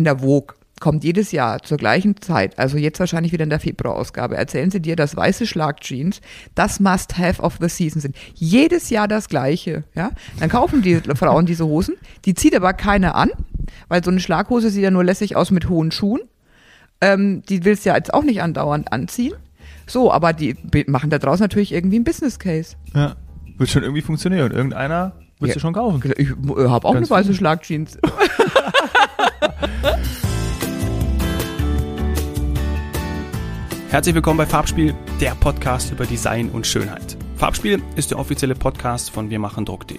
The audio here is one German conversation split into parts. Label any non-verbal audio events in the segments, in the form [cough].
in der Vogue kommt jedes Jahr zur gleichen Zeit, also jetzt wahrscheinlich wieder in der Februarausgabe, erzählen sie dir, dass weiße Schlagjeans das Must-Have of the Season sind. Jedes Jahr das gleiche, ja. Dann kaufen die [laughs] Frauen diese Hosen, die zieht aber keine an, weil so eine Schlaghose sieht ja nur lässig aus mit hohen Schuhen. Ähm, die willst du ja jetzt auch nicht andauernd anziehen. So, aber die machen da draußen natürlich irgendwie einen Business Case. Ja, wird schon irgendwie funktionieren. Irgendeiner wird Ja. sie schon kaufen. Ich habe auch Ganz eine weiße. Schlagjeans. [laughs] Herzlich willkommen bei Farbspiel, der Podcast über Design und Schönheit. Farbspiel ist der offizielle Podcast von wirmachendruck.de.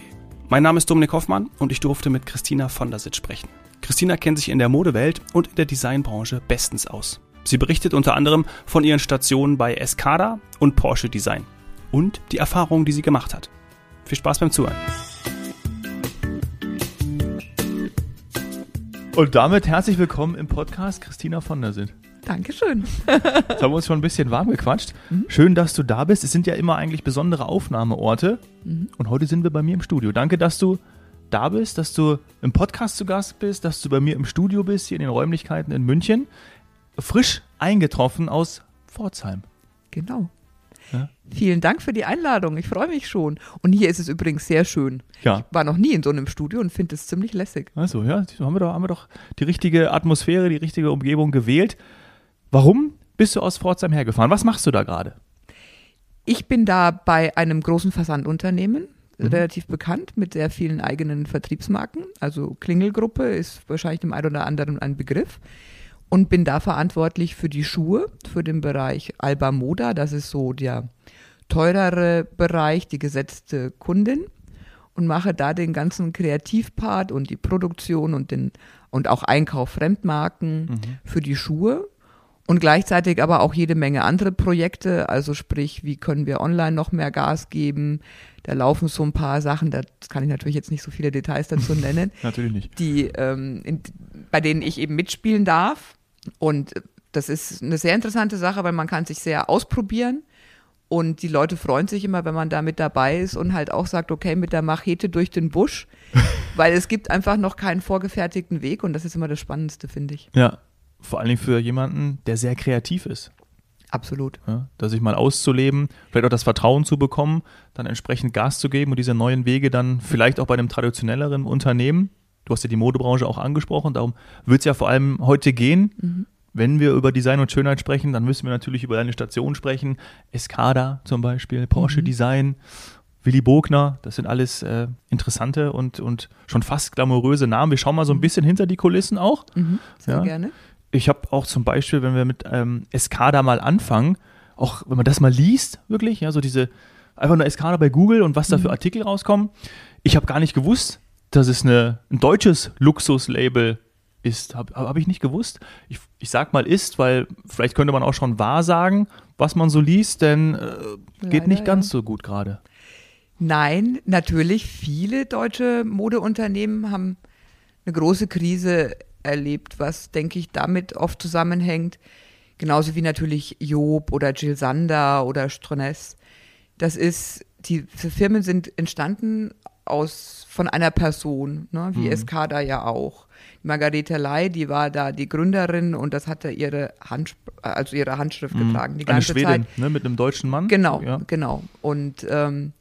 Mein Name ist Dominik Hoffmann und ich durfte mit Christina von der Sitz sprechen. Christina kennt sich in der Modewelt und in der Designbranche bestens aus. Sie berichtet unter anderem von ihren Stationen bei Escada und Porsche Design und die Erfahrungen, die sie gemacht hat. Viel Spaß beim Zuhören. Und damit herzlich willkommen im Podcast Christina von der Sind. Dankeschön. Jetzt haben wir uns schon ein bisschen warm gequatscht. Schön, dass du da bist. Es sind ja immer eigentlich besondere Aufnahmeorte. Und heute sind wir bei mir im Studio. Danke, dass du da bist, dass du im Podcast zu Gast bist, dass du bei mir im Studio bist, hier in den Räumlichkeiten in München. Frisch eingetroffen aus Pforzheim. Genau. Ja. Vielen Dank für die Einladung. Ich freue mich schon. Und hier ist es übrigens sehr schön. Ja. War noch nie in so einem Studio und finde es ziemlich lässig. Also, ja, haben wir, doch, haben wir doch die richtige Atmosphäre, die richtige Umgebung gewählt. Warum bist du aus Pforzheim hergefahren? Was machst du da gerade? Ich bin da bei einem großen Versandunternehmen, Mhm. relativ bekannt, mit sehr vielen eigenen Vertriebsmarken. Also Klingelgruppe ist wahrscheinlich dem einen oder anderen ein Begriff. Und bin da verantwortlich für die Schuhe, für den Bereich Alba Moda. Das ist so der teurere Bereich, die gesetzte Kundin. Und mache da den ganzen Kreativpart und die Produktion und, den, und auch Einkauf Fremdmarken für die Schuhe. Und gleichzeitig aber auch jede Menge andere Projekte, also sprich, wie können wir online noch mehr Gas geben? Da laufen so ein paar Sachen, da kann ich natürlich jetzt nicht so viele Details dazu [laughs] nennen, Natürlich nicht. die, ähm, in, bei denen ich eben mitspielen darf. Und das ist eine sehr interessante Sache, weil man kann sich sehr ausprobieren. Und die Leute freuen sich immer, wenn man da mit dabei ist und halt auch sagt, okay, mit der Machete durch den Busch, [laughs] weil es gibt einfach noch keinen vorgefertigten Weg und das ist immer das Spannendste, finde ich. Ja, vor allen Dingen für jemanden, der sehr kreativ ist. Absolut. Ja, da sich mal auszuleben, vielleicht auch das Vertrauen zu bekommen, dann entsprechend Gas zu geben und diese neuen Wege dann vielleicht auch bei einem traditionelleren Unternehmen. Du hast ja die Modebranche auch angesprochen, darum wird es ja vor allem heute gehen. Wenn wir über Design und Schönheit sprechen, dann müssen wir natürlich über eine Station sprechen. Escada zum Beispiel, Porsche Design, Willy Bogner, das sind alles äh, interessante und, und schon fast glamouröse Namen. Wir schauen mal so ein bisschen hinter die Kulissen auch. Mhm, sehr Ja. gerne. Ich habe auch zum Beispiel, wenn wir mit ähm, Escada mal anfangen, auch wenn man das mal liest, wirklich, ja, so diese, einfach nur Escada bei Google und was da für Artikel rauskommen. Ich habe gar nicht gewusst, dass es eine, ein deutsches Luxuslabel ist. Habe hab ich nicht gewusst. Ich, ich sag mal ist, weil vielleicht könnte man auch schon wahr sagen, was man so liest, denn äh, geht Leider, nicht ganz ja. so gut gerade. Nein, natürlich, viele deutsche Modeunternehmen haben eine große Krise erlebt, was, denke ich, damit oft zusammenhängt. Genauso wie natürlich Job oder Jill Sander oder Stroness. Das ist, die Firmen sind entstanden aus, von einer Person, ne, wie Escada ja auch. Margarete Ley, die war da die Gründerin und das hat da ihre, Hand, also ihre Handschrift getragen. Die Eine ganze Zeit. Schwedin, ne, mit einem deutschen Mann. Genau, Ja. genau. Und ähm,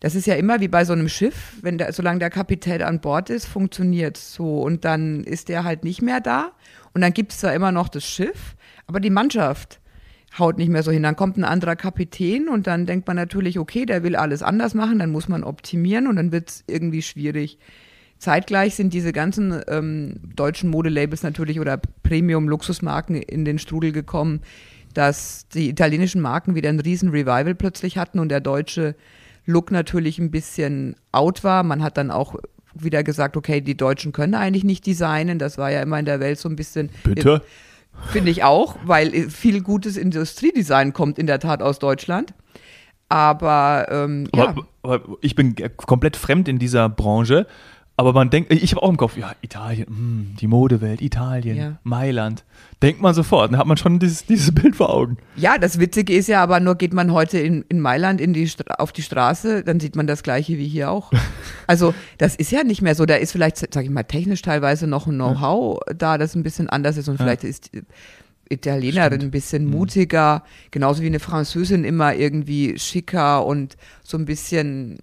das ist ja immer wie bei so einem Schiff, wenn der, solange der Kapitän an Bord ist, funktioniert so. Und dann ist der halt nicht mehr da. Und dann gibt es zwar immer noch das Schiff, aber die Mannschaft haut nicht mehr so hin. Dann kommt ein anderer Kapitän und dann denkt man natürlich, okay, der will alles anders machen, dann muss man optimieren und dann wird es irgendwie schwierig. Zeitgleich sind diese ganzen ähm, deutschen Modelabels natürlich oder Premium-Luxusmarken in den Strudel gekommen, dass die italienischen Marken wieder ein riesen Revival plötzlich hatten und der deutsche Look natürlich ein bisschen out war. Man hat dann auch wieder gesagt, okay, die Deutschen können eigentlich nicht designen. Das war ja immer in der Welt so ein bisschen. Bitte? Finde ich auch, weil viel gutes Industriedesign kommt in der Tat aus Deutschland. Aber, ähm, ja, Aber, aber ich bin komplett fremd in dieser Branche. Aber man denkt, ich habe auch im Kopf, ja, Italien, mh, die Modewelt, Italien, Ja. Mailand. Denkt man sofort, dann hat man schon dieses, dieses Bild vor Augen. Ja, das Witzige ist ja aber nur, geht man heute in, in Mailand in die, Stra- auf die Straße, dann sieht man das Gleiche wie hier auch. [laughs] Also, das ist ja nicht mehr so. Da ist vielleicht, sag ich mal, technisch teilweise noch ein Know-how da, das ein bisschen anders ist und vielleicht ist Italienerin ein bisschen mutiger, genauso wie eine Französin immer irgendwie schicker und so ein bisschen,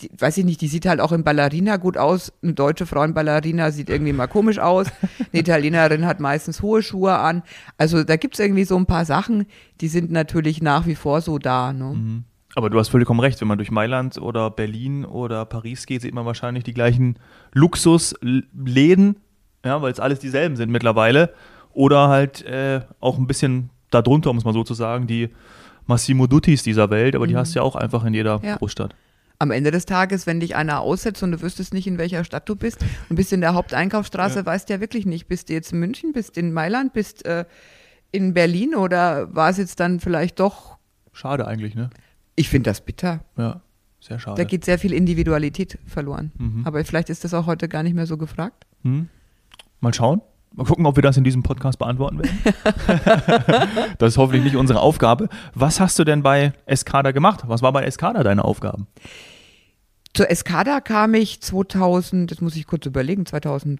die, weiß ich nicht, die sieht halt auch in Ballerina gut aus. Eine deutsche Frau in Ballerina sieht irgendwie mal komisch aus. Eine [laughs] Italienerin hat meistens hohe Schuhe an. Also da gibt's irgendwie so ein paar Sachen, die sind natürlich nach wie vor so da. Ne? Aber du hast vollkommen recht, wenn man durch Mailand oder Berlin oder Paris geht, sieht man wahrscheinlich die gleichen Luxusläden, ja, weil es alles dieselben sind mittlerweile. Oder halt äh, auch ein bisschen darunter, muss man so zu sagen, die Massimo Duttis dieser Welt, aber die hast du ja auch einfach in jeder Ja. Großstadt. Am Ende des Tages, wenn dich einer aussetzt und du wüsstest nicht, in welcher Stadt du bist und bist in der Haupteinkaufsstraße, weißt du ja wirklich nicht, bist du jetzt in München, bist in Mailand, bist äh, in Berlin oder war es jetzt dann vielleicht doch, Schade eigentlich, ne? ich finde das bitter. Ja, sehr schade. Da geht sehr viel Individualität verloren. Mhm. Aber vielleicht ist das auch heute gar nicht mehr so gefragt. Hm? Mal schauen. Mal gucken, ob wir das in diesem Podcast beantworten werden. [laughs] das ist hoffentlich nicht unsere Aufgabe. Was hast du denn bei Escada gemacht? Was war bei Escada deine Aufgaben? Zur Escada kam ich 2000, das muss ich kurz überlegen, 2008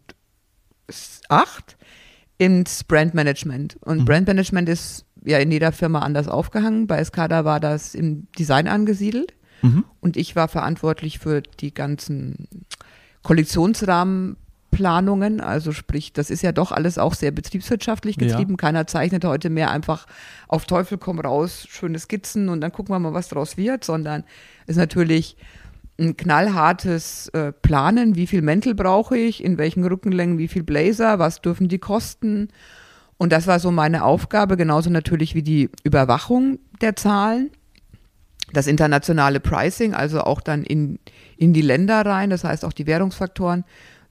ins Brandmanagement. Und Mhm. Brandmanagement ist ja in jeder Firma anders aufgehangen. Bei Escada war das im Design angesiedelt. Mhm. Und ich war verantwortlich für die ganzen Kollektionsrahmenplanungen. Also sprich, das ist ja doch alles auch sehr betriebswirtschaftlich Ja. getrieben. Keiner zeichnet heute mehr einfach auf Teufel komm raus, schöne Skizzen und dann gucken wir mal, was draus wird, sondern ist natürlich ein knallhartes äh, Planen, wie viel Mäntel brauche ich, in welchen Rückenlängen, wie viel Blazer, was dürfen die kosten. Und das war so meine Aufgabe, genauso natürlich wie die Überwachung der Zahlen das internationale Pricing, also auch dann in, in die Länder rein, das heißt auch die Währungsfaktoren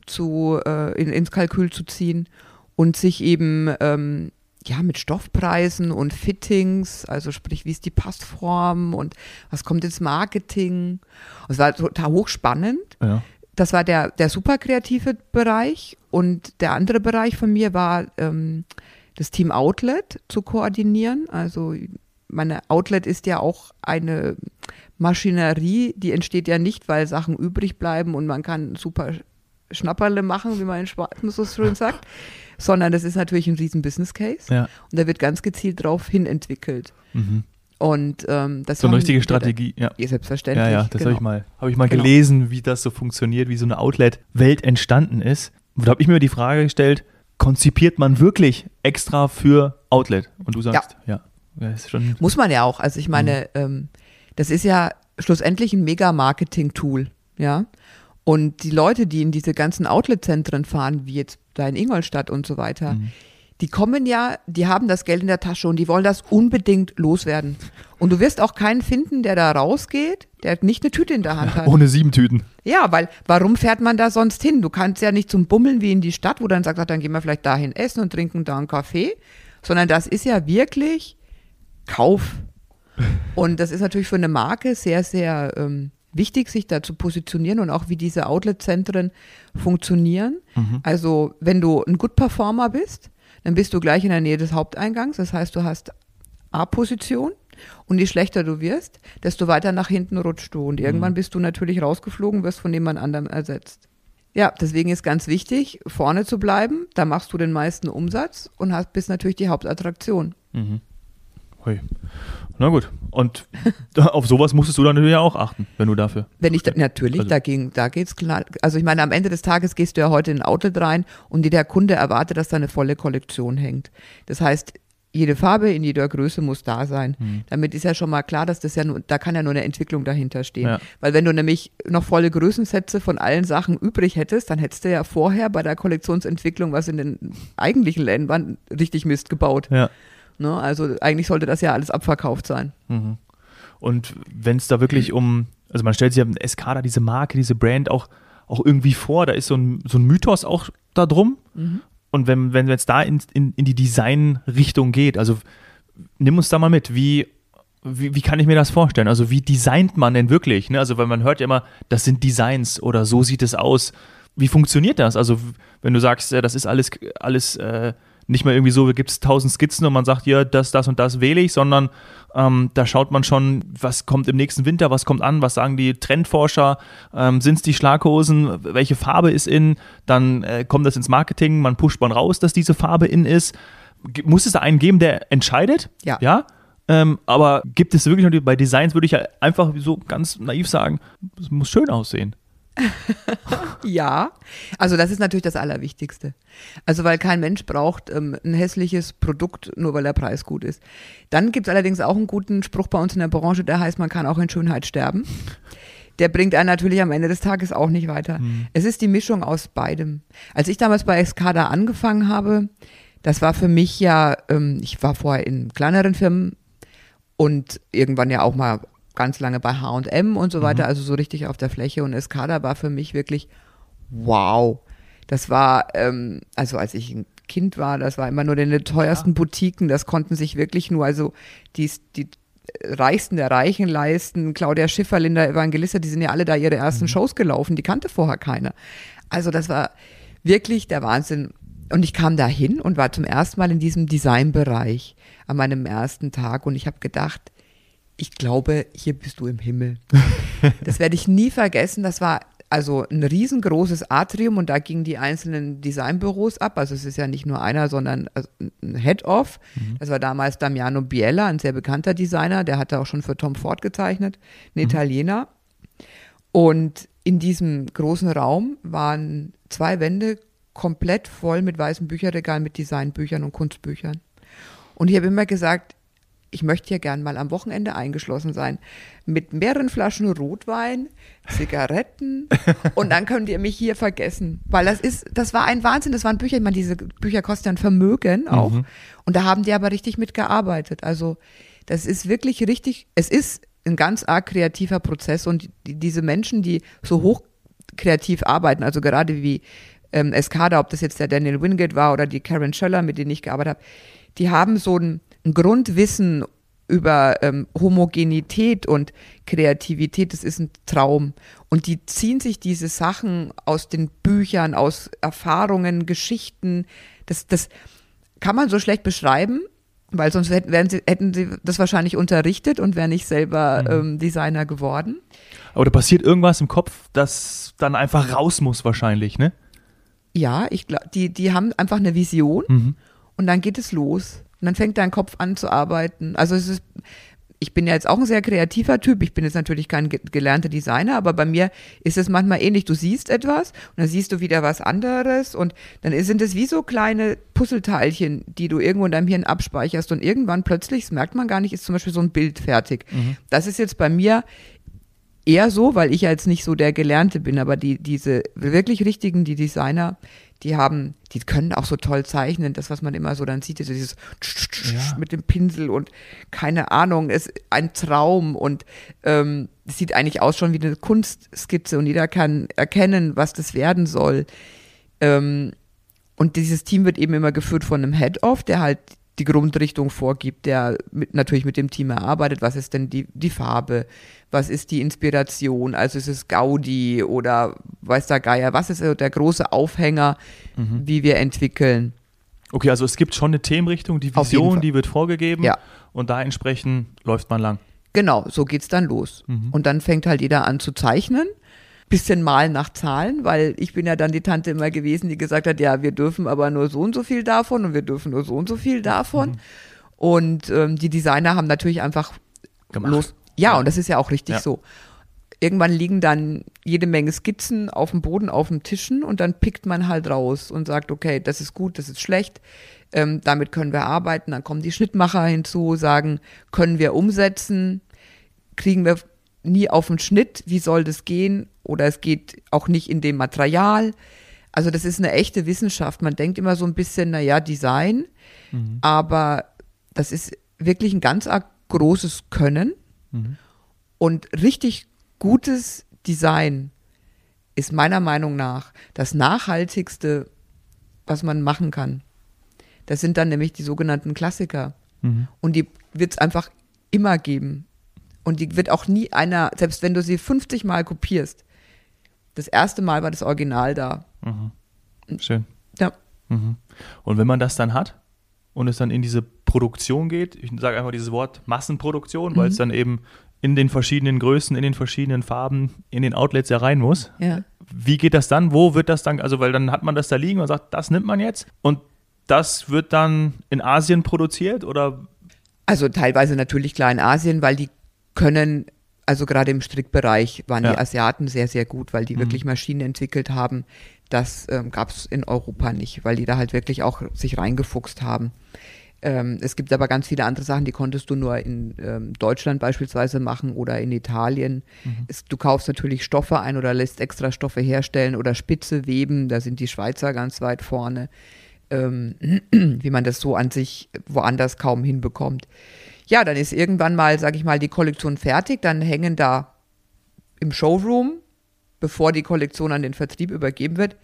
zu, äh, in, ins Kalkül zu ziehen und sich eben ähm, ja mit Stoffpreisen und Fittings, also sprich, wie ist die Passform und was kommt ins Marketing. Es war total hochspannend. Ja. Das war der, der super kreative Bereich und der andere Bereich von mir war ähm, das Team Outlet zu koordinieren. Also meine Outlet ist ja auch eine Maschinerie, die entsteht ja nicht, weil Sachen übrig bleiben und man kann super Schnapperle machen, wie man in Schwarzen so schön [laughs] sagt, sondern das ist natürlich ein riesen Business Case Ja. und da wird ganz gezielt drauf hin entwickelt. Mhm. Und ähm, das So eine richtige Strategie, ja. Ja, selbstverständlich. Ja, ja, das habe genau. ich mal, habe ich mal Genau. gelesen, wie das so funktioniert, wie so eine Outlet-Welt entstanden ist. Und da habe ich mir die Frage gestellt, konzipiert man wirklich extra für Outlet? Und du sagst, ja. ja. ist schon, Muss man ja auch. Also ich meine, ähm, das ist ja schlussendlich ein Mega-Marketing-Tool, ja. Und die Leute, die in diese ganzen Outlet-Zentren fahren, wie jetzt da in Ingolstadt und so weiter, Mhm. die kommen ja, die haben das Geld in der Tasche und die wollen das unbedingt loswerden. Und du wirst auch keinen finden, der da rausgeht, der nicht eine Tüte in der Hand hat. [laughs] ohne sieben Tüten. Ja, weil warum fährt man da sonst hin? Du kannst ja nicht zum Bummeln wie in die Stadt, wo dann sagt, ach, dann gehen wir vielleicht dahin essen und trinken da einen Kaffee, sondern das ist ja wirklich Kauf. [laughs] Und das ist natürlich für eine Marke sehr, sehr ähm, wichtig, sich da zu positionieren und auch wie diese Outlet-Zentren funktionieren. Also wenn du ein Good Performer bist, dann bist du gleich in der Nähe des Haupteingangs. Das heißt, du hast A-Position und je schlechter du wirst, desto weiter nach hinten rutschst du. Und irgendwann bist du natürlich rausgeflogen, wirst von jemand anderem ersetzt. Ja, deswegen ist ganz wichtig, vorne zu bleiben. Da machst du den meisten Umsatz und hast, bist natürlich die Hauptattraktion. Hui. Na gut. Und da- auf sowas musstest du dann natürlich auch achten, wenn du dafür. Wenn ich da, natürlich, Also- da, ging, da geht's klar. Also ich meine, am Ende des Tages gehst du ja heute in ein Outlet rein und der Kunde erwartet, dass da eine volle Kollektion hängt. Das heißt, jede Farbe in jeder Größe muss da sein. Hm. Damit ist ja schon mal klar, dass das ja nur, da kann ja nur eine Entwicklung dahinter stehen. Ja. Weil wenn du nämlich noch volle Größensätze von allen Sachen übrig hättest, dann hättest du ja vorher bei der Kollektionsentwicklung, was in den eigentlichen war, richtig Mist gebaut. Ja. Ne? Also eigentlich sollte das ja alles abverkauft sein. Mhm. Und wenn es da wirklich um, also man stellt sich ja Escada, diese Marke, diese Brand auch, auch irgendwie vor, da ist so ein, so ein Mythos auch da drum. Und wenn, wenn es da in, in, in die Design-Richtung geht, also nimm uns da mal mit, wie, wie, wie kann ich mir das vorstellen? Also wie designt man denn wirklich? Ne? Also weil man hört ja immer, das sind Designs oder so sieht es aus. wie funktioniert das? Also, wenn du sagst, ja, das ist alles, alles äh, nicht mehr irgendwie so, gibt es tausend Skizzen und man sagt, ja, das, das und das wähle ich, sondern ähm, da schaut man schon, was kommt im nächsten Winter, was kommt an, was sagen die Trendforscher, ähm, sind es die Schlaghosen, welche Farbe ist in, dann äh, kommt das ins Marketing, man pusht man raus, dass diese Farbe in ist. G muss es da einen geben, der entscheidet? Ja. Ja? Ähm, aber gibt es wirklich noch, bei Designs würde ich ja einfach so ganz naiv sagen, es muss schön aussehen. [laughs] Ja, also das ist natürlich das Allerwichtigste. Also weil kein Mensch braucht ähm, ein hässliches Produkt, nur weil der Preis gut ist. Dann gibt es allerdings auch einen guten Spruch bei uns in der Branche, der heißt, man kann auch in Schönheit sterben. Der bringt einen natürlich am Ende des Tages auch nicht weiter. Mhm. Es ist die Mischung aus beidem. Als ich damals bei Escada angefangen habe, das war für mich ja, ähm, ich war vorher in kleineren Firmen und irgendwann ja auch mal ganz lange bei H&M und so weiter, also so richtig auf der Fläche. Und Escada war für mich wirklich wow. Das war, ähm, also als ich ein Kind war, das war immer nur in den teuersten Boutiquen, das konnten sich wirklich nur, also die, die Reichsten der Reichen leisten, Claudia Schiffer, Linda Evangelista, die sind ja alle da ihre ersten Shows gelaufen, die kannte vorher keiner. Also das war wirklich der Wahnsinn. Und ich kam da hin und war zum ersten Mal in diesem Designbereich an meinem ersten Tag. Und ich habe gedacht, ich glaube, hier bist du im Himmel. [laughs] Das werde ich nie vergessen. Das war also ein riesengroßes Atrium und da gingen die einzelnen Designbüros ab. Also es ist ja nicht nur einer, sondern also ein Head-Off. Das war damals Damiano Biella, ein sehr bekannter Designer. Der hatte auch schon für Tom Ford gezeichnet, ein Italiener. Und in diesem großen Raum waren zwei Wände komplett voll mit weißen Bücherregalen, mit Designbüchern und Kunstbüchern. Und ich habe immer gesagt, ich möchte hier gern mal am Wochenende eingeschlossen sein. Mit mehreren Flaschen Rotwein, Zigaretten [laughs] und dann könnt ihr mich hier vergessen. Weil das ist, das war ein Wahnsinn. Das waren Bücher, ich meine, diese Bücher kosten ja ein Vermögen auch. Und da haben die aber richtig mitgearbeitet. Also das ist wirklich richtig, es ist ein ganz arg kreativer Prozess und die, diese Menschen, die so hoch kreativ arbeiten, also gerade wie ähm, Escada, ob das jetzt der Daniel Wingate war oder die Karen Schöller, mit denen ich gearbeitet habe, die haben so ein, ein Grundwissen über ähm, Homogenität und Kreativität, das ist ein Traum. Und die ziehen sich diese Sachen aus den Büchern, aus Erfahrungen, Geschichten. Das, das kann man so schlecht beschreiben, weil sonst hätten, sie, hätten sie das wahrscheinlich unterrichtet und wären nicht selber ähm, Designer geworden. Aber da passiert irgendwas im Kopf, das dann einfach raus muss wahrscheinlich, ne? Ja, ich glaube, die, die haben einfach eine Vision Mhm. und dann geht es los. Und dann fängt dein Kopf an zu arbeiten. Also es ist, ich bin ja jetzt auch ein sehr kreativer Typ. Ich bin jetzt natürlich kein ge- gelernter Designer, aber bei mir ist es manchmal ähnlich. Du siehst etwas und dann siehst du wieder was anderes und dann sind es wie so kleine Puzzleteilchen, die du irgendwo in deinem Hirn abspeicherst und irgendwann plötzlich, das merkt man gar nicht, ist zum Beispiel so ein Bild fertig. Das ist jetzt bei mir eher so, weil ich ja jetzt nicht so der Gelernte bin, aber die, diese wirklich richtigen, die Designer, die haben, die können auch so toll zeichnen, das, was man immer so dann sieht, ist dieses Ja. [laughs] mit dem Pinsel und keine Ahnung, ist ein Traum und ähm, es sieht eigentlich aus schon wie eine Kunstskizze und jeder kann erkennen, was das werden soll. Ähm, und dieses Team wird eben immer geführt von einem Head-Off, der halt die Grundrichtung vorgibt, der mit, natürlich mit dem Team erarbeitet, was ist denn die, die Farbe, was ist die Inspiration, also ist es Gaudi oder weiß der Geier, was ist der große Aufhänger, wie wir entwickeln. Okay, also es gibt schon eine Themenrichtung, die Vision, die wird vorgegeben Ja. und da entsprechend läuft man lang. Genau, so geht's dann los. Und dann fängt halt jeder an zu zeichnen. Bisschen malen nach Zahlen, weil ich bin ja dann die Tante immer gewesen, die gesagt hat, ja, wir dürfen aber nur so und so viel davon und wir dürfen nur so und so viel davon. Und ähm, die Designer haben natürlich einfach Gemacht. los. Ja, und das ist ja auch richtig Ja. so. Irgendwann liegen dann jede Menge Skizzen auf dem Boden, auf den Tischen und dann pickt man halt raus und sagt, okay, das ist gut, das ist schlecht, ähm, damit können wir arbeiten. Dann kommen die Schnittmacher hinzu, sagen, können wir umsetzen, kriegen wir nie auf den Schnitt, wie soll das gehen? Oder es geht auch nicht in dem Material. Also das ist eine echte Wissenschaft. Man denkt immer so ein bisschen, naja, Design, aber das ist wirklich ein ganz großes Können. Und richtig gutes Design ist meiner Meinung nach das nachhaltigste, was man machen kann. Das sind dann nämlich die sogenannten Klassiker. Und die wird es einfach immer geben. Und die wird auch nie einer, selbst wenn du sie 50 Mal kopierst, Das erste Mal war das Original da. Schön. Ja. Mhm. Und wenn man das dann hat und es dann in diese Produktion geht, ich sage einfach dieses Wort Massenproduktion, weil es dann eben in den verschiedenen Größen, in den verschiedenen Farben, in den Outlets ja rein muss. Ja. Wie geht das dann? Wo wird das dann? Also, weil dann hat man das da liegen und sagt, das nimmt man jetzt und das wird dann in Asien produziert oder Also teilweise natürlich klar in Asien, weil die können, also gerade im Strickbereich waren Ja. die Asiaten sehr, sehr gut, weil die wirklich Maschinen entwickelt haben. Das ähm, gab es in Europa nicht, weil die da halt wirklich auch sich reingefuchst haben. Ähm, es gibt aber ganz viele andere Sachen, die konntest du nur in ähm, Deutschland beispielsweise machen oder in Italien. Es, du kaufst natürlich Stoffe ein oder lässt extra Stoffe herstellen oder Spitze weben. Da sind die Schweizer ganz weit vorne, ähm, [clears throat] wie man das so an sich woanders kaum hinbekommt. Ja, dann ist irgendwann mal, sag ich mal, die Kollektion fertig. Dann hängen da im Showroom, bevor die Kollektion an den Vertrieb übergeben wird,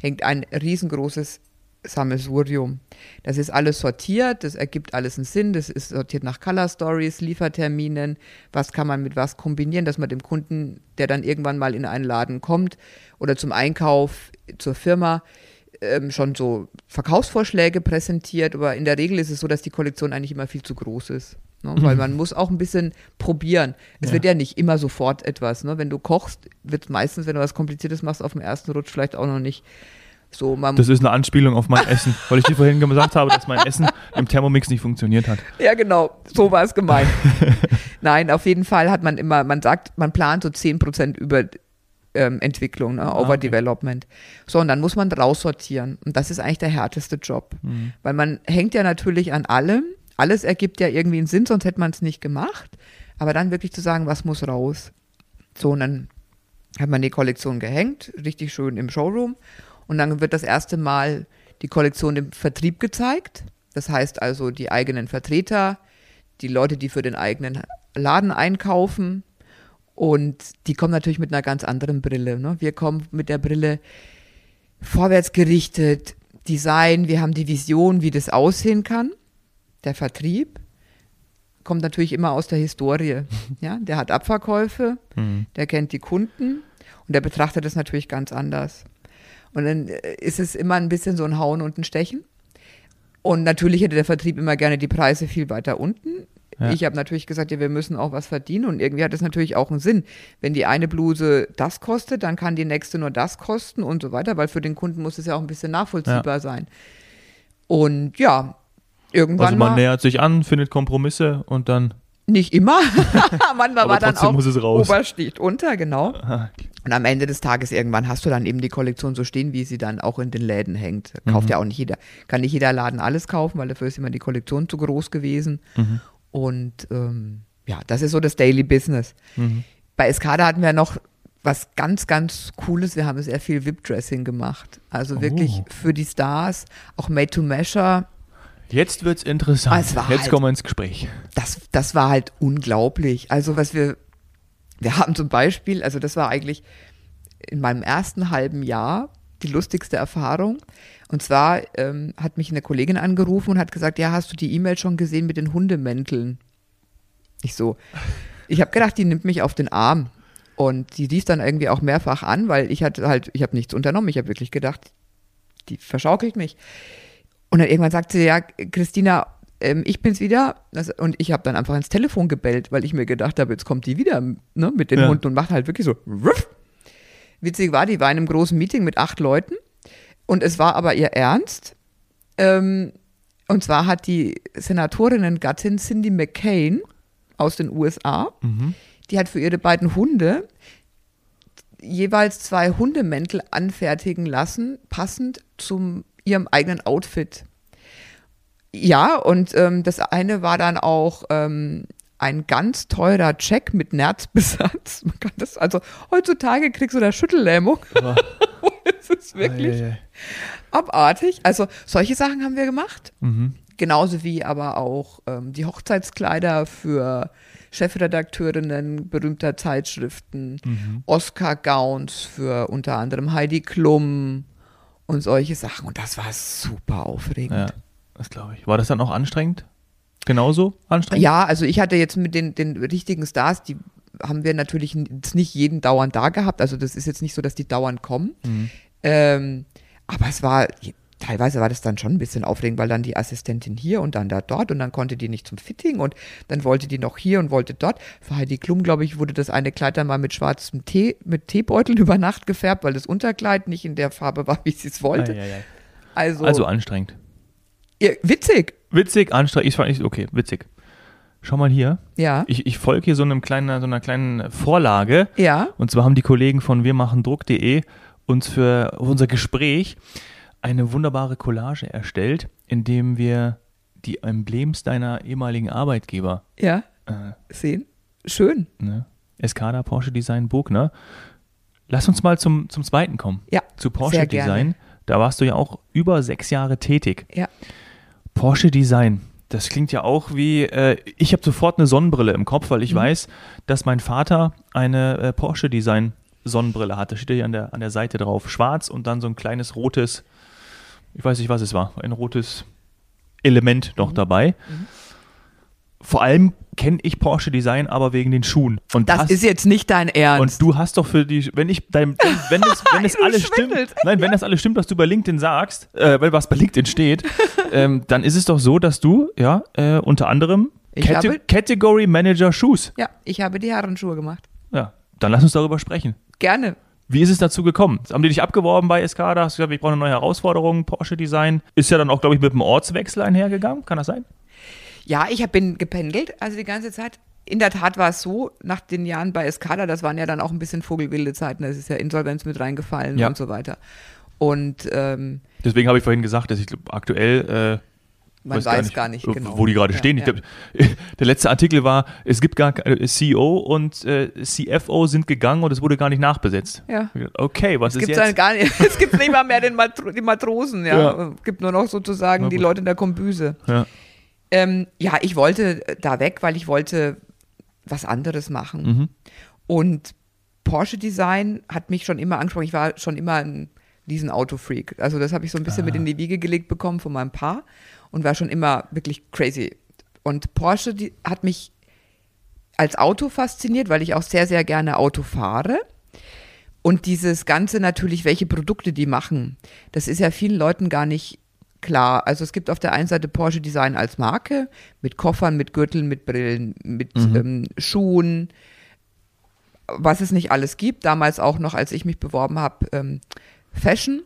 hängt ein riesengroßes Sammelsurium. Das ist alles sortiert, das ergibt alles einen Sinn, das ist sortiert nach Color Stories, Lieferterminen, was kann man mit was kombinieren, dass man dem Kunden, der dann irgendwann mal in einen Laden kommt oder zum Einkauf zur Firma, ähm, schon so Verkaufsvorschläge präsentiert, aber in der Regel ist es so, dass die Kollektion eigentlich immer viel zu groß ist. Ne? Weil man muss auch ein bisschen probieren. Es Ja. wird ja nicht immer sofort etwas. Ne? Wenn du kochst, wird meistens, wenn du was Kompliziertes machst, auf dem ersten Rutsch vielleicht auch noch nicht so. Das ist eine Anspielung auf mein Essen, weil ich dir vorhin gesagt habe, dass mein Essen im Thermomix nicht funktioniert hat. Ja, genau, so war es gemeint. [laughs] Nein, auf jeden Fall hat man immer, man sagt, man plant so 10% über ähm, Entwicklung, ne, Overdevelopment. So, und dann muss man raussortieren. Und das ist eigentlich der härteste Job. Weil man hängt ja natürlich an allem. Alles ergibt ja irgendwie einen Sinn, sonst hätte man es nicht gemacht. Aber dann wirklich zu sagen, was muss raus? So, und dann hat man die Kollektion gehängt, richtig schön im Showroom. Und dann wird das erste Mal die Kollektion im Vertrieb gezeigt. Das heißt also die eigenen Vertreter, die Leute, die für den eigenen Laden einkaufen. Und die kommen natürlich mit einer ganz anderen Brille. Ne? Wir kommen mit der Brille vorwärts gerichtet, Design, wir haben die Vision, wie das aussehen kann. Der Vertrieb kommt natürlich immer aus der Historie. [laughs] Ja? Der hat Abverkäufe, der kennt die Kunden und der betrachtet das natürlich ganz anders. Und dann äh, ist es immer ein bisschen so ein Hauen und ein Stechen. Und natürlich hätte der Vertrieb immer gerne die Preise viel weiter unten. Ja. Ich habe natürlich gesagt, ja, wir müssen auch was verdienen und irgendwie hat es natürlich auch einen Sinn. Wenn die eine Bluse das kostet, dann kann die nächste nur das kosten und so weiter, weil für den Kunden muss es ja auch ein bisschen nachvollziehbar sein. Und ja, irgendwann Also man mal, nähert sich an, findet Kompromisse und dann nicht immer, [laughs] manchmal Aber war dann auch muss es raus. Obersticht unter, genau. [laughs] Und am Ende des Tages irgendwann hast du dann eben die Kollektion so stehen, wie sie dann auch in den Läden hängt. Kauft ja auch nicht jeder. Kann nicht jeder Laden alles kaufen, weil dafür ist immer die Kollektion zu groß gewesen. Und ähm, ja, das ist so das Daily Business. Bei Escada hatten wir noch was ganz, ganz Cooles. Wir haben sehr viel VIP-Dressing gemacht. Also wirklich Oh. für die Stars, auch made to measure. Jetzt wird's interessant. Ah, Jetzt halt- kommen wir ins Gespräch. das, das war halt unglaublich. Also was wir, wir haben zum Beispiel, also das war eigentlich in meinem ersten halben Jahr die lustigste Erfahrung. Und zwar ähm, hat mich eine Kollegin angerufen und hat gesagt, ja, hast du die E-Mail schon gesehen mit den Hundemänteln? Ich so, ich habe gedacht, die nimmt mich auf den Arm. Und die rief dann irgendwie auch mehrfach an, weil ich hatte halt, ich habe nichts unternommen. Ich habe wirklich gedacht, die verschaukelt mich. Und dann irgendwann sagte sie, ja, Christina, ähm, ich bin's wieder. Das, und ich habe dann einfach ins Telefon gebellt, weil ich mir gedacht habe, jetzt kommt die wieder ne, mit den Ja. Hunden und macht halt wirklich so. Ruff. Witzig war, die war in einem großen Meeting mit acht Leuten und es war aber ihr Ernst. Ähm, und zwar hat die Senatorinnengattin Cindy McCain aus den USA, die hat für ihre beiden Hunde jeweils zwei Hundemäntel anfertigen lassen, passend zum ihrem eigenen Outfit. Ja, und ähm, das eine war dann auch ähm, ein ganz teurer Check mit Nerzbesatz. Man kann das, also heutzutage kriegst du da Schüttellähmung. [laughs] Es ist wirklich abartig. Also solche Sachen haben wir gemacht. Mhm. Genauso wie aber auch ähm, die Hochzeitskleider für Chefredakteurinnen berühmter Zeitschriften, Mhm. Oscar-Gowns für unter anderem Heidi Klum und solche Sachen. Und das war super aufregend. Ja, das glaube ich. War das dann auch anstrengend? Genauso anstrengend? Ja, also ich hatte jetzt mit den, den richtigen Stars, die haben wir natürlich nicht jeden dauernd da gehabt. Also das ist jetzt nicht so, dass die dauernd kommen. Mhm. Ähm, aber es war, teilweise war das dann schon ein bisschen aufregend, weil dann die Assistentin hier und dann da dort und dann konnte die nicht zum Fitting und dann wollte die noch hier und wollte dort. Für Heidi Klum, glaube ich, wurde das eine Kleid dann mal mit schwarzem Tee, mit Teebeuteln [laughs] über Nacht gefärbt, weil das Unterkleid nicht in der Farbe war, wie sie es wollte. Ei, ei, ei. Also, Also anstrengend. Ja, witzig. Witzig, anstrengend. Ich fand nicht, okay, witzig. Schau mal hier. Ja. Ich, ich folge hier so, einem kleinen, so einer kleinen Vorlage. Ja. Und zwar haben die Kollegen von wirmachendruck.de uns für unser Gespräch eine wunderbare Collage erstellt, indem wir die Emblems deiner ehemaligen Arbeitgeber, Ja. äh, Sehen. Schön. ne? Escada Porsche Design Burgner. Lass uns mal zum, zum zweiten kommen. Ja. Zu Porsche. Design. Da warst du ja auch über sechs Jahre tätig. Ja. Porsche Design. Das klingt ja auch wie, äh, ich habe sofort eine Sonnenbrille im Kopf, weil ich Mhm. weiß, dass mein Vater eine äh, Porsche Design Sonnenbrille hatte. Steht hier an der, an der Seite drauf. Schwarz und dann so ein kleines rotes, ich weiß nicht, was es war, ein rotes Element noch dabei. Vor allem kenne ich Porsche Design aber wegen den Schuhen. Und Das hast- ist jetzt nicht dein Ernst. und du hast doch für die, wenn ich, dein, wenn es, wenn es [laughs] alles stimmt, nein, wenn das alles stimmt, was du bei LinkedIn sagst, äh, weil was bei LinkedIn steht, [laughs] ähm, dann ist es doch so, dass du, ja, äh, unter anderem Cate- Category Manager Shoes. ja, ich habe die Herrenschuhe gemacht. Ja, dann lass uns darüber sprechen. Gerne. Wie ist es dazu gekommen? Haben die dich abgeworben bei Escada? Hast du gesagt, ich brauche eine neue Herausforderung, Porsche Design? Ist ja dann auch, glaube ich, mit einem Ortswechsel einhergegangen. Kann das sein? Ja, ich hab, bin gependelt, also die ganze Zeit. In der Tat war es so, nach den Jahren bei Escada, das waren ja dann auch ein bisschen vogelwilde Zeiten, da ist ja Insolvenz mit reingefallen Ja. und so weiter. Und ähm, Deswegen habe ich vorhin gesagt, dass ich glaub, aktuell äh, man weiß, gar nicht, äh, genau. wo die gerade Ja, stehen. Ich ja. glaub, [laughs] der letzte Artikel war, es gibt gar keine CEO und äh, CFO sind gegangen und es wurde gar nicht nachbesetzt. Ja. Okay, was Es ist jetzt? gar nicht, [laughs] es gibt nicht mal mehr den Matro die Matrosen, ja. Ja. Es gibt nur noch sozusagen die. Leute in der Kombüse. Ja. Ähm, ja, ich wollte da weg, weil ich wollte was anderes machen. Mhm. Und Porsche Design hat mich schon immer angesprochen. Ich war schon immer ein Riesenauto-Freak. Also das habe ich so ein bisschen mit in die Wiege gelegt bekommen von meinem Paar und war schon immer wirklich crazy. Und Porsche hat mich als Auto fasziniert, weil ich auch sehr, sehr gerne Auto fahre. Und dieses Ganze natürlich, welche Produkte die machen, das ist ja vielen Leuten gar nicht klar. Also es gibt auf der einen Seite Porsche Design als Marke mit Koffern, mit Gürteln, mit Brillen, mit ähm, Schuhen, was es nicht alles gibt. Damals auch noch, als ich mich beworben habe, ähm, Fashion.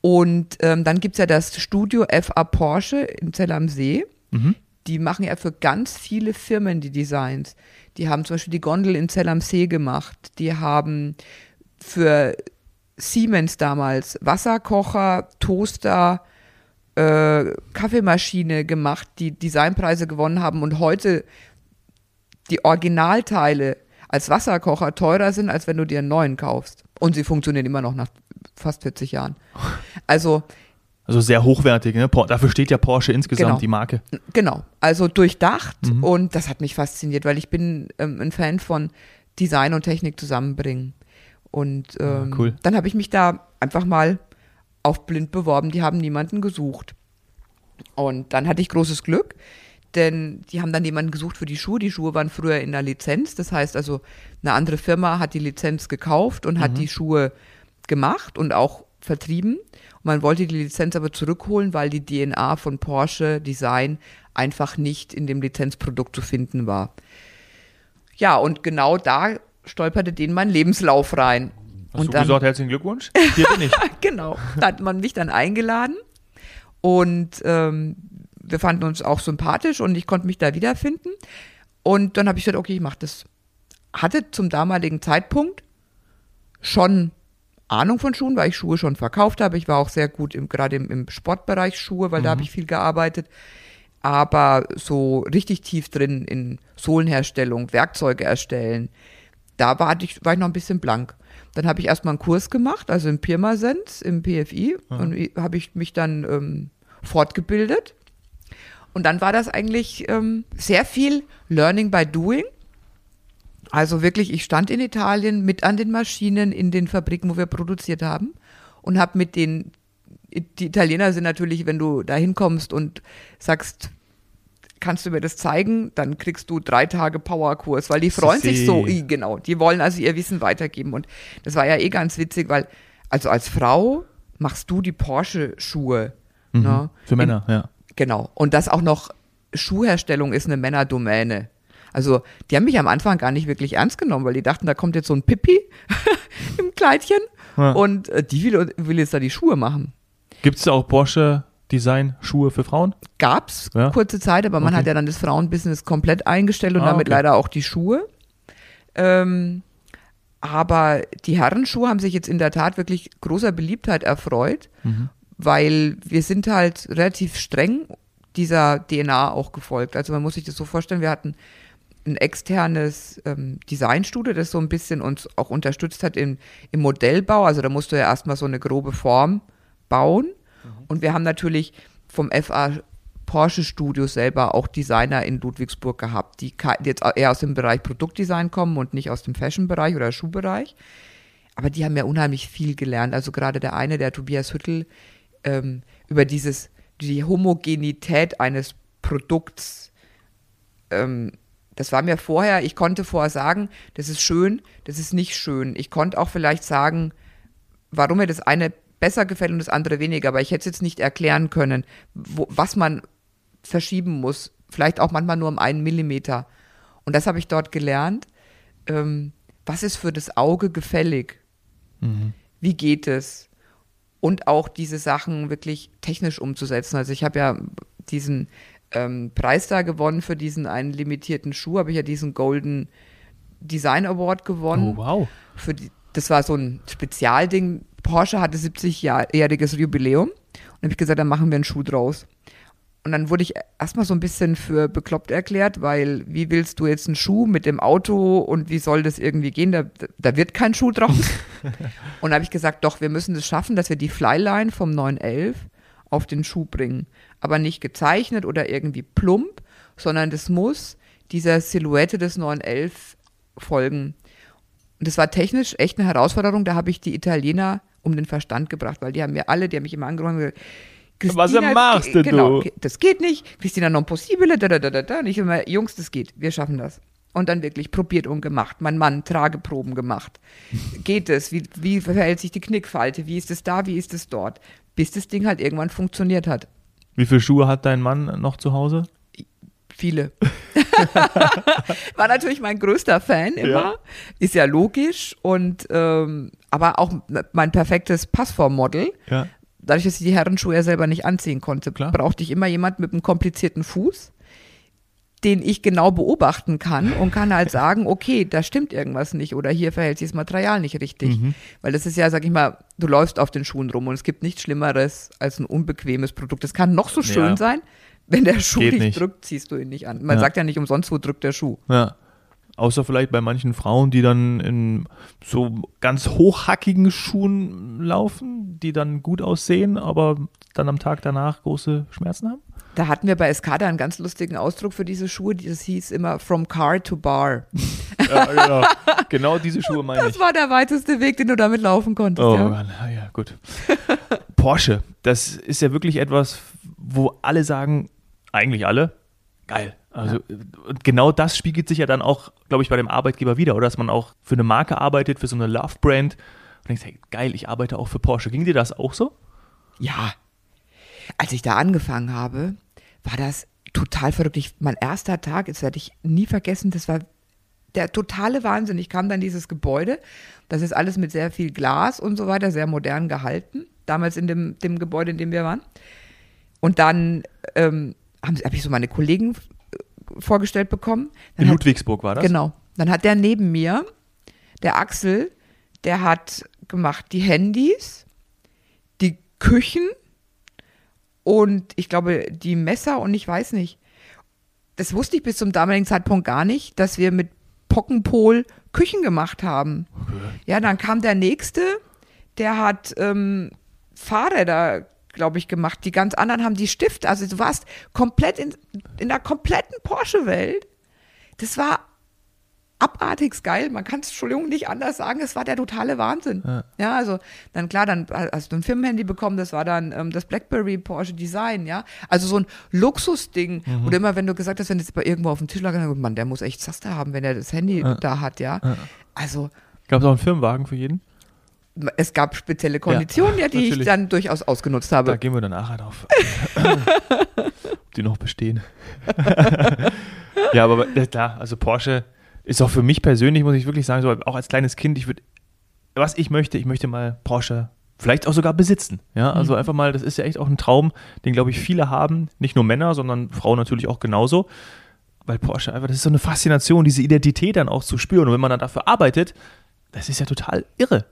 Und ähm, dann gibt es ja das Studio FA Porsche in Zell am See. Mhm. Die machen ja für ganz viele Firmen die Designs. Die haben zum Beispiel die Gondel in Zell am See gemacht. Die haben für Siemens damals Wasserkocher, Toaster, äh, Kaffeemaschine gemacht, die Designpreise gewonnen haben und heute die Originalteile als Wasserkocher teurer sind, als wenn du dir einen neuen kaufst. Und sie funktionieren immer noch nach fast 40 Jahren. Also Also sehr hochwertig. Ne? Dafür steht ja Porsche insgesamt, Genau. die Marke. Genau, also durchdacht Mhm. und das hat mich fasziniert, weil ich bin ähm, ein Fan von Design und Technik zusammenbringen. Und ähm, Ah, cool. dann habe ich mich da einfach mal auf blind beworben, die haben niemanden gesucht. Und dann hatte ich großes Glück, denn die haben dann jemanden gesucht für die Schuhe. Die Schuhe waren früher in der Lizenz, das heißt also, eine andere Firma hat die Lizenz gekauft und Mhm. hat die Schuhe gemacht und auch vertrieben. Und man wollte die Lizenz aber zurückholen, weil die DNA von Porsche Design einfach nicht in dem Lizenzprodukt zu finden war. Ja, und genau da stolperte denen mein Lebenslauf rein. Hast und du dann, gesagt, herzlichen Glückwunsch? Hier bin ich. [laughs] genau, da hat man mich dann eingeladen und ähm, wir fanden uns auch sympathisch und ich konnte mich da wiederfinden. Und dann habe ich gesagt, okay, ich mache das. Hatte zum damaligen Zeitpunkt schon Ahnung von Schuhen, weil ich Schuhe schon verkauft habe. Ich war auch sehr gut im, gerade im, im Sportbereich Schuhe, weil da habe ich viel gearbeitet. Aber so richtig tief drin in Sohlenherstellung, Werkzeuge erstellen, da war ich, war ich noch ein bisschen blank. Dann habe ich erstmal einen Kurs gemacht, also im Pirmasens, im PFI, und i- habe ich mich dann ähm, fortgebildet. Und dann war das eigentlich ähm, sehr viel Learning by Doing. Also wirklich, ich stand in Italien mit an den Maschinen in den Fabriken, wo wir produziert haben und habe mit den, die Italiener sind natürlich, wenn du da hinkommst und sagst, kannst du mir das zeigen? Dann kriegst du drei Tage Powerkurs, weil die freuen sich so, genau. Die wollen also ihr Wissen weitergeben. Und das war ja eh ganz witzig, weil, also als Frau machst du die Porsche-Schuhe. Mhm. Ne? Für Männer, ja. Genau. Und das auch noch Schuhherstellung ist eine Männerdomäne. Also, die haben mich am Anfang gar nicht wirklich ernst genommen, weil die dachten, da kommt jetzt so ein Pippi [laughs] im Kleidchen Ja. und äh, die will, will jetzt da die Schuhe machen. Gibt es auch Porsche Design Schuhe für Frauen? Gab's Ja. kurze Zeit, aber man Okay. hat ja dann das Frauenbusiness komplett eingestellt und Ah, damit okay. leider auch die Schuhe. Ähm, aber die Herrenschuhe haben sich jetzt in der Tat wirklich großer Beliebtheit erfreut, weil wir sind halt relativ streng dieser DNA auch gefolgt. Also man muss sich das so vorstellen, wir hatten ein externes ähm, Designstudio, das so ein bisschen uns auch unterstützt hat im, im Modellbau. Also da musst du ja erstmal so eine grobe Form bauen. Und wir haben natürlich vom FA Porsche Studio selber auch Designer in Ludwigsburg gehabt, die jetzt eher aus dem Bereich Produktdesign kommen und nicht aus dem Fashion-Bereich oder Schuhbereich. Aber die haben ja unheimlich viel gelernt. Also gerade der eine, der Tobias Hüttel, ähm, über dieses, die Homogenität eines Produkts, ähm, das war mir vorher, ich konnte vorher sagen, das ist schön, das ist nicht schön. Ich konnte auch vielleicht sagen, warum mir das eine besser gefällt und das andere weniger, aber ich hätte es jetzt nicht erklären können, wo, was man verschieben muss. Vielleicht auch manchmal nur um einen Millimeter. Und das habe ich dort gelernt. Ähm, was ist für das Auge gefällig? Wie geht es? Und auch diese Sachen wirklich technisch umzusetzen. Also ich habe ja diesen ähm, Preis da gewonnen für diesen einen limitierten Schuh, habe ich ja diesen Golden Design Award gewonnen Oh, wow. für die, das war so ein Spezialding. Porsche hatte 70-jähriges Jubiläum. Und habe ich gesagt, dann machen wir einen Schuh draus. Und dann wurde ich erstmal so ein bisschen für bekloppt erklärt, weil wie willst du jetzt einen Schuh mit dem Auto und wie soll das irgendwie gehen? Da, da wird kein Schuh draus. [laughs] und habe ich gesagt, doch, wir müssen es schaffen, dass wir die Flyline vom 911 auf den Schuh bringen. Aber nicht gezeichnet oder irgendwie plump, sondern das muss dieser Silhouette des 911 folgen. Und das war technisch echt eine Herausforderung. Da habe ich die Italiener um den Verstand gebracht, weil die haben mir alle, die haben mich immer angerufen und gesagt, Was machst du, genau, du? ge- Das geht nicht. Christina non possibile, da, da, da, da, da. Und ich immer, Jungs, das geht. Wir schaffen das. Und dann wirklich probiert und gemacht. Mein Mann, Trageproben gemacht. [laughs] Geht es? Wie, wie verhält sich die Knickfalte? Wie ist es da? Wie ist es dort? Bis das Ding halt irgendwann funktioniert hat. Wie viele Schuhe hat dein Mann noch zu Hause? Viele. [laughs] War natürlich mein größter Fan immer. Ja. Ist ja logisch. Und ähm, aber auch mein perfektes Passformmodel. Ja. Dadurch, dass ich die Herrenschuhe ja selber nicht anziehen konnte, Klar. brauchte ich immer jemanden mit einem komplizierten Fuß, den ich genau beobachten kann und kann halt [laughs] sagen, okay, da stimmt irgendwas nicht oder hier verhält sich das Material nicht richtig. Mhm. Weil das ist ja, sag ich mal, du läufst auf den Schuhen rum und es gibt nichts Schlimmeres als ein unbequemes Produkt. Das kann noch so schön Ja. sein, wenn der Schuh Geht dich nicht. drückt, ziehst du ihn nicht an. Man Ja. sagt ja nicht umsonst, wo drückt der Schuh. Ja. Außer vielleicht bei manchen Frauen, die dann in so ganz hochhackigen Schuhen laufen, die dann gut aussehen, aber dann am Tag danach große Schmerzen haben. Da hatten wir bei Escada einen ganz lustigen Ausdruck für diese Schuhe, das hieß immer from car to bar. [laughs] Ja, genau. genau diese [laughs] Schuhe meine Das ich. war der weiteste Weg, den du damit laufen konntest. Oh ja. Mann, ja, gut. Porsche, das ist ja wirklich etwas, wo alle sagen, eigentlich alle, geil. Also und genau das spiegelt sich ja dann auch, glaube ich, bei dem Arbeitgeber wieder, oder dass man auch für eine Marke arbeitet, für so eine Love-Brand und denkst, hey, geil, ich arbeite auch für Porsche. Ging dir das auch so? Ja. Als ich da angefangen habe, war das total verrückt. Ich, mein erster Tag, das werde ich nie vergessen, das war der totale Wahnsinn. Ich kam dann in dieses Gebäude, das ist alles mit sehr viel Glas und so weiter, sehr modern gehalten, damals in dem, dem Gebäude, in dem wir waren. Und dann ähm, habe hab ich so meine Kollegen äh, vorgestellt bekommen. Dann In hat- Ludwigsburg war das? Genau. Dann hat der neben mir, der Axel, der hat gemacht die Handys, die Küchen und ich glaube die Messer und ich weiß nicht. Das wusste ich bis zum damaligen Zeitpunkt gar nicht, dass wir mit Pockenpol Küchen gemacht haben. Ja, dann kam der nächste, der hat ähm, Fahrräder, glaube ich, gemacht. Die ganz anderen haben die Stifte. Also du warst komplett in, in der kompletten Porsche-Welt. Das war abartigst geil. Man kann es, Entschuldigung, nicht anders sagen. Es war der totale Wahnsinn. Ja. ja, also dann klar, dann hast du ein Firmenhandy bekommen, das war dann ähm, das BlackBerry Porsche Design, ja. Also so ein Luxusding. Mhm. Oder immer, wenn du gesagt hast, wenn das bei irgendwo auf dem Tisch lag, dann, Mann, der muss echt Zaster haben, wenn er das Handy ja. da hat, ja. ja. Also. Gab es auch einen Firmenwagen für jeden? Es gab spezielle Konditionen, ja, die natürlich. ich dann durchaus ausgenutzt habe. Da gehen wir dann nachher drauf. [laughs] die noch bestehen. [laughs] ja, aber klar, also Porsche ist auch für mich persönlich, muss ich wirklich sagen, so auch als kleines Kind, ich würde, was ich möchte, ich möchte mal Porsche vielleicht auch sogar besitzen. Ja, also mhm. einfach mal, das ist ja echt auch ein Traum, den glaube ich viele haben, nicht nur Männer, sondern Frauen natürlich auch genauso. Weil Porsche einfach, das ist so eine Faszination, diese Identität dann auch zu spüren. Und wenn man dann dafür arbeitet, das ist ja total irre.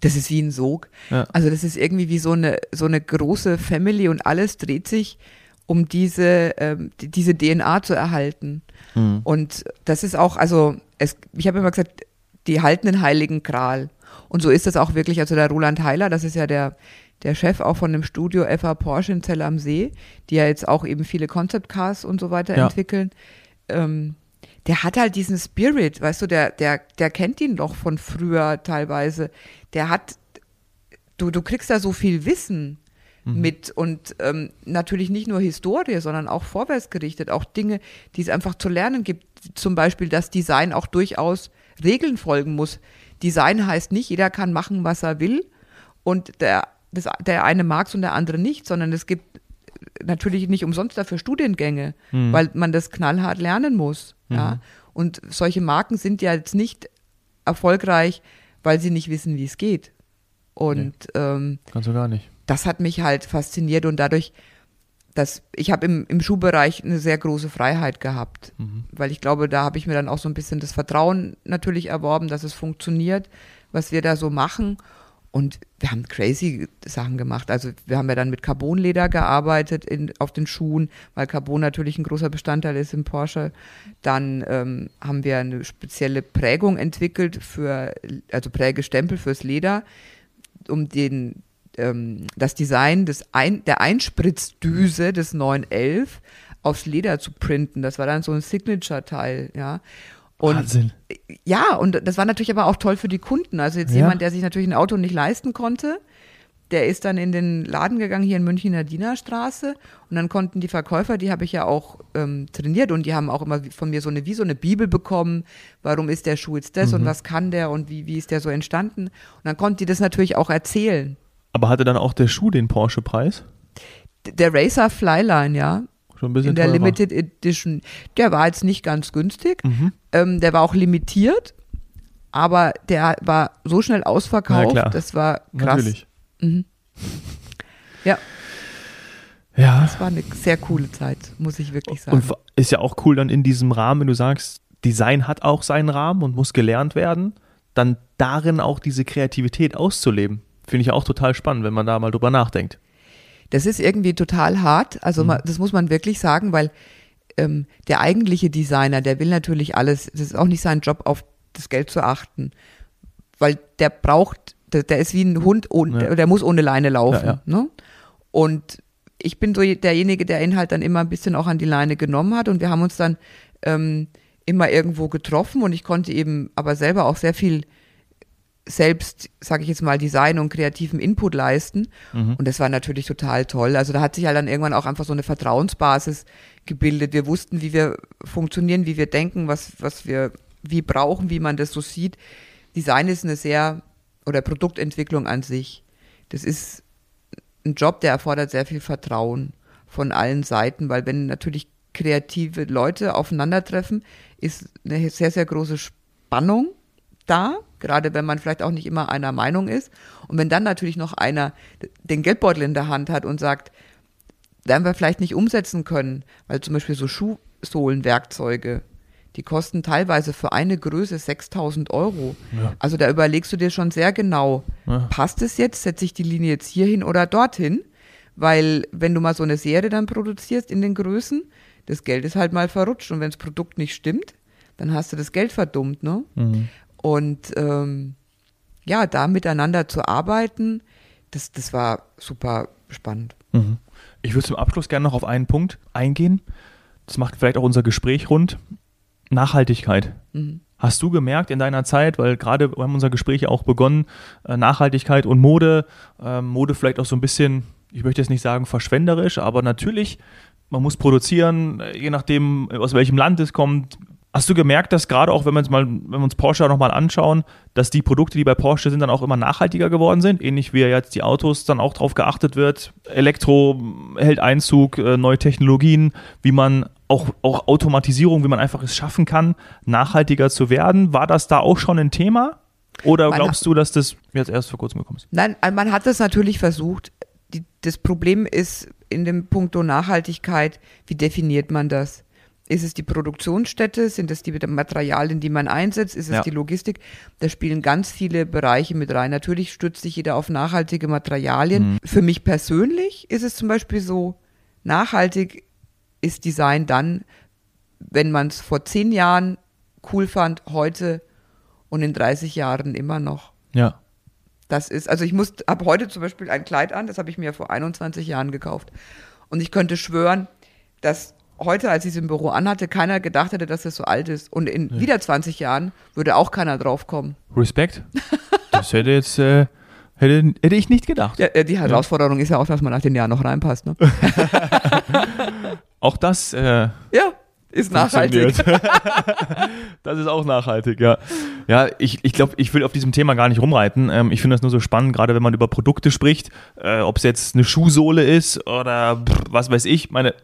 Das ist wie ein Sog. Ja. Also das ist irgendwie wie so eine, so eine große Family und alles dreht sich um diese, ähm, die, diese DNA zu erhalten. Mhm. Und das ist auch, also es, ich habe immer gesagt, die halten den heiligen Gral. Und so ist das auch wirklich. Also der Roland Heiler, das ist ja der, der Chef auch von dem Studio FA Porsche in Zell am See, die ja jetzt auch eben viele Concept Cars und so weiter ja. entwickeln. Ähm, der hat halt diesen Spirit, weißt du, der, der, der kennt ihn doch von früher teilweise. Der hat, du, du kriegst da so viel Wissen mhm. mit und ähm, natürlich nicht nur Historie, sondern auch vorwärtsgerichtet, auch Dinge, die es einfach zu lernen gibt. Zum Beispiel, dass Design auch durchaus Regeln folgen muss. Design heißt nicht, jeder kann machen, was er will und der, das, der eine mag es und der andere nicht, sondern es gibt natürlich nicht umsonst dafür Studiengänge, mhm. weil man das knallhart lernen muss. Mhm. Ja? Und solche Marken sind ja jetzt nicht erfolgreich, weil sie nicht wissen, wie es geht. Und nee, ähm, kannst du gar nicht das hat mich halt fasziniert und dadurch, dass ich habe im, im Schuhbereich eine sehr große Freiheit gehabt, mhm. weil ich glaube, da habe ich mir dann auch so ein bisschen das Vertrauen natürlich erworben, dass es funktioniert, was wir da so machen. Und wir haben crazy Sachen gemacht. Also wir haben ja dann mit Carbonleder gearbeitet in, auf den Schuhen, weil Carbon natürlich ein großer Bestandteil ist im Porsche. Dann ähm, haben wir eine spezielle Prägung entwickelt für, also Prägestempel fürs Leder, um den ähm, das Design des Ein der Einspritzdüse des 911 aufs Leder zu printen. Das war dann so ein Signature-Teil, ja. Und, Wahnsinn. Ja, und das war natürlich aber auch toll für die Kunden. Also jetzt ja. jemand, der sich natürlich ein Auto nicht leisten konnte, der ist dann in den Laden gegangen hier in München in der Dienerstraße und dann konnten die Verkäufer, die habe ich ja auch ähm, trainiert und die haben auch immer von mir so eine wie so eine Bibel bekommen, warum ist der Schuh jetzt das mhm. und was kann der und wie, wie ist der so entstanden und dann konnten die das natürlich auch erzählen. Aber hatte dann auch der Schuh den Porsche-Preis? Der Racer Flyline, ja. Schon ein bisschen In der teurer. Limited Edition. Der war jetzt nicht ganz günstig. Mhm. Ähm, der war auch limitiert, aber der war so schnell ausverkauft. Das war krass. Natürlich. Mhm. Ja. Ja. Das war eine sehr coole Zeit, muss ich wirklich sagen. Und ist ja auch cool dann in diesem Rahmen, wenn du sagst, Design hat auch seinen Rahmen und muss gelernt werden, dann darin auch diese Kreativität auszuleben. Finde ich auch total spannend, wenn man da mal drüber nachdenkt. Das ist irgendwie total hart. Also mhm. das muss man wirklich sagen, weil ähm, der eigentliche Designer, der will natürlich alles, das ist auch nicht sein Job, auf das Geld zu achten. Weil der braucht, der, der ist wie ein Hund, ohne, ja. der muss ohne Leine laufen. Ja, ja. Ne? Und ich bin so derjenige, der ihn halt dann immer ein bisschen auch an die Leine genommen hat und wir haben uns dann ähm, immer irgendwo getroffen und ich konnte eben aber selber auch sehr viel selbst, sage ich jetzt mal, Design und kreativen Input leisten. Mhm. Und das war natürlich total toll. Also da hat sich halt dann irgendwann auch einfach so eine Vertrauensbasis gebildet. Wir wussten, wie wir funktionieren, wie wir denken, was, was wir wie brauchen, wie man das so sieht. Design ist eine sehr, oder Produktentwicklung an sich. Das ist ein Job, der erfordert sehr viel Vertrauen von allen Seiten, weil wenn natürlich kreative Leute aufeinandertreffen, ist eine sehr, sehr große Spannung da, gerade wenn man vielleicht auch nicht immer einer Meinung ist. Und wenn dann natürlich noch einer den Geldbeutel in der Hand hat und sagt, werden wir vielleicht nicht umsetzen können, weil zum Beispiel so Schuhsohlenwerkzeuge, die kosten teilweise für eine Größe 6000 Euro. Ja. Also da überlegst du dir schon sehr genau, ja. passt es jetzt, setze ich die Linie jetzt hierhin oder dorthin? Weil wenn du mal so eine Serie dann produzierst in den Größen, das Geld ist halt mal verrutscht und wenn das Produkt nicht stimmt, dann hast du das Geld verdummt, ne? Mhm. Und ähm, ja, da miteinander zu arbeiten, das, das war super spannend. Mhm. Ich würde zum Abschluss gerne noch auf einen Punkt eingehen. Das macht vielleicht auch unser Gespräch rund. Nachhaltigkeit. Mhm. Hast du gemerkt in deiner Zeit, weil gerade wir haben unser Gespräch ja auch begonnen, äh, Nachhaltigkeit und Mode, äh, Mode vielleicht auch so ein bisschen, ich möchte jetzt nicht sagen verschwenderisch, aber natürlich, man muss produzieren, äh, je nachdem, aus welchem Land es kommt, Hast du gemerkt, dass gerade auch, wenn wir uns mal, wenn wir uns Porsche nochmal anschauen, dass die Produkte, die bei Porsche sind, dann auch immer nachhaltiger geworden sind? Ähnlich wie jetzt die Autos dann auch drauf geachtet wird. Elektro hält Einzug, äh, neue Technologien, wie man auch, auch Automatisierung, wie man einfach es schaffen kann, nachhaltiger zu werden. War das da auch schon ein Thema? Oder man glaubst du, dass das jetzt erst vor kurzem gekommen ist? Nein, man hat das natürlich versucht. Die, das Problem ist in dem Punkto Nachhaltigkeit, wie definiert man das? Ist es die Produktionsstätte? Sind es die Materialien, die man einsetzt? Ist es ja. die Logistik? Da spielen ganz viele Bereiche mit rein. Natürlich stützt sich jeder auf nachhaltige Materialien. Mhm. Für mich persönlich ist es zum Beispiel so, nachhaltig ist Design dann, wenn man es vor zehn Jahren cool fand, heute und in 30 Jahren immer noch. Ja. Das ist, also ich muss, habe heute zum Beispiel ein Kleid an, das habe ich mir vor 21 Jahren gekauft. Und ich könnte schwören, dass heute, als ich es im Büro anhatte, keiner gedacht hätte, dass es so alt ist. Und in ja. wieder 20 Jahren würde auch keiner drauf kommen. Respekt. Das hätte jetzt, äh, hätte, hätte ich nicht gedacht. Ja, die Herausforderung ja. ist ja auch, dass man nach den Jahren noch reinpasst. Ne? [laughs] auch das. Äh, ja. Ist nachhaltig. [laughs] das ist auch nachhaltig, ja. Ja, ich, ich glaube, ich will auf diesem Thema gar nicht rumreiten. Ähm, ich finde das nur so spannend, gerade wenn man über Produkte spricht, äh, ob es jetzt eine Schuhsohle ist oder was weiß ich. Meine,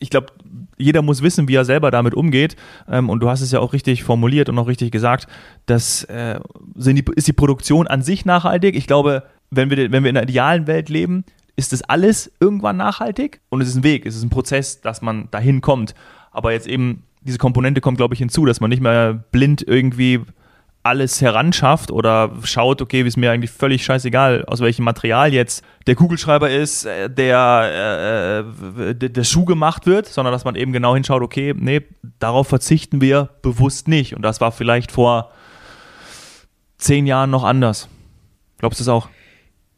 ich glaube, jeder muss wissen, wie er selber damit umgeht. Ähm, und du hast es ja auch richtig formuliert und auch richtig gesagt, das äh, die, ist die Produktion an sich nachhaltig. Ich glaube, wenn wir, wenn wir in einer idealen Welt leben, ist das alles irgendwann nachhaltig und es ist ein Weg, es ist ein Prozess, dass man dahin kommt. Aber jetzt eben diese Komponente kommt, glaube ich, hinzu, dass man nicht mehr blind irgendwie alles heranschafft oder schaut, okay, ist mir eigentlich völlig scheißegal, aus welchem Material jetzt der Kugelschreiber ist, äh, der, äh, der, der Schuh gemacht wird, sondern dass man eben genau hinschaut, okay, nee, darauf verzichten wir bewusst nicht. Und das war vielleicht vor zehn Jahren noch anders. Glaubst du es auch?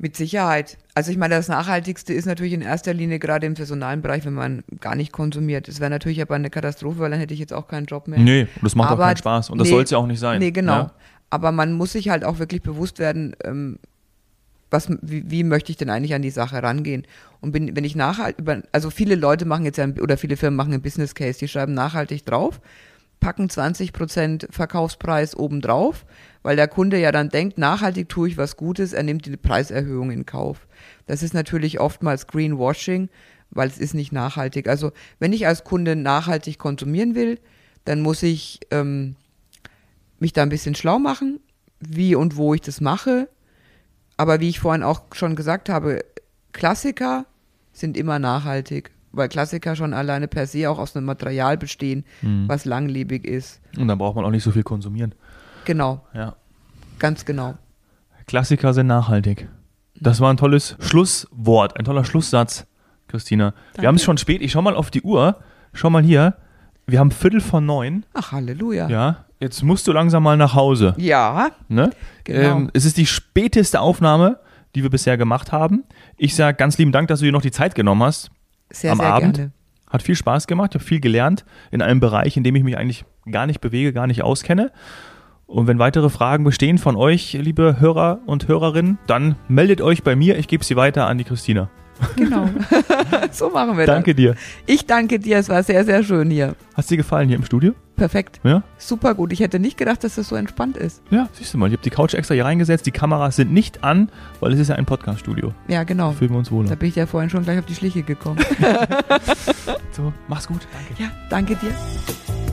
Mit Sicherheit. Also ich meine, das Nachhaltigste ist natürlich in erster Linie gerade im saisonalen Bereich, wenn man gar nicht konsumiert. Es wäre natürlich aber eine Katastrophe, weil dann hätte ich jetzt auch keinen Job mehr. Nee, das macht aber, auch keinen Spaß. Und das nee, soll es ja auch nicht sein. Nee, genau. Ja? Aber man muss sich halt auch wirklich bewusst werden, ähm, was, wie, wie, möchte ich denn eigentlich an die Sache rangehen? Und bin, wenn ich nachhaltig, also viele Leute machen jetzt ja, oder viele Firmen machen einen Business Case, die schreiben nachhaltig drauf, packen 20 Prozent Verkaufspreis obendrauf, weil der Kunde ja dann denkt, nachhaltig tue ich was Gutes, er nimmt die Preiserhöhung in Kauf. Das ist natürlich oftmals Greenwashing, weil es ist nicht nachhaltig. Also wenn ich als Kunde nachhaltig konsumieren will, dann muss ich ähm, mich da ein bisschen schlau machen, wie und wo ich das mache. Aber wie ich vorhin auch schon gesagt habe, Klassiker sind immer nachhaltig, weil Klassiker schon alleine per se auch aus einem Material bestehen, mhm. was langlebig ist. Und dann braucht man auch nicht so viel konsumieren. Genau. Ja. Ganz genau. Klassiker sind nachhaltig. Das war ein tolles Schlusswort, ein toller Schlusssatz, Christina. Danke. Wir haben es schon spät. Ich schau mal auf die Uhr. Schau mal hier. Wir haben Viertel von neun. Ach, Halleluja. Ja, jetzt musst du langsam mal nach Hause. Ja. Ne? Genau. Ähm, es ist die späteste Aufnahme, die wir bisher gemacht haben. Ich sage ganz lieben Dank, dass du dir noch die Zeit genommen hast. Sehr, am sehr Abend. gerne. Hat viel Spaß gemacht, ich habe viel gelernt in einem Bereich, in dem ich mich eigentlich gar nicht bewege, gar nicht auskenne. Und wenn weitere Fragen bestehen von euch, liebe Hörer und Hörerinnen, dann meldet euch bei mir. Ich gebe sie weiter an die Christina. Genau. [laughs] so machen wir das. Danke dir. Ich danke dir. Es war sehr, sehr schön hier. Hast dir gefallen hier im Studio? Perfekt. Ja? Super gut. Ich hätte nicht gedacht, dass das so entspannt ist. Ja, siehst du mal. Ich habe die Couch extra hier reingesetzt. Die Kameras sind nicht an, weil es ist ja ein Podcast-Studio. Ja, genau. Da fühlen wir uns wohl. Da bin ich ja vorhin schon gleich auf die Schliche gekommen. [laughs] so, mach's gut. Danke. Ja, danke dir.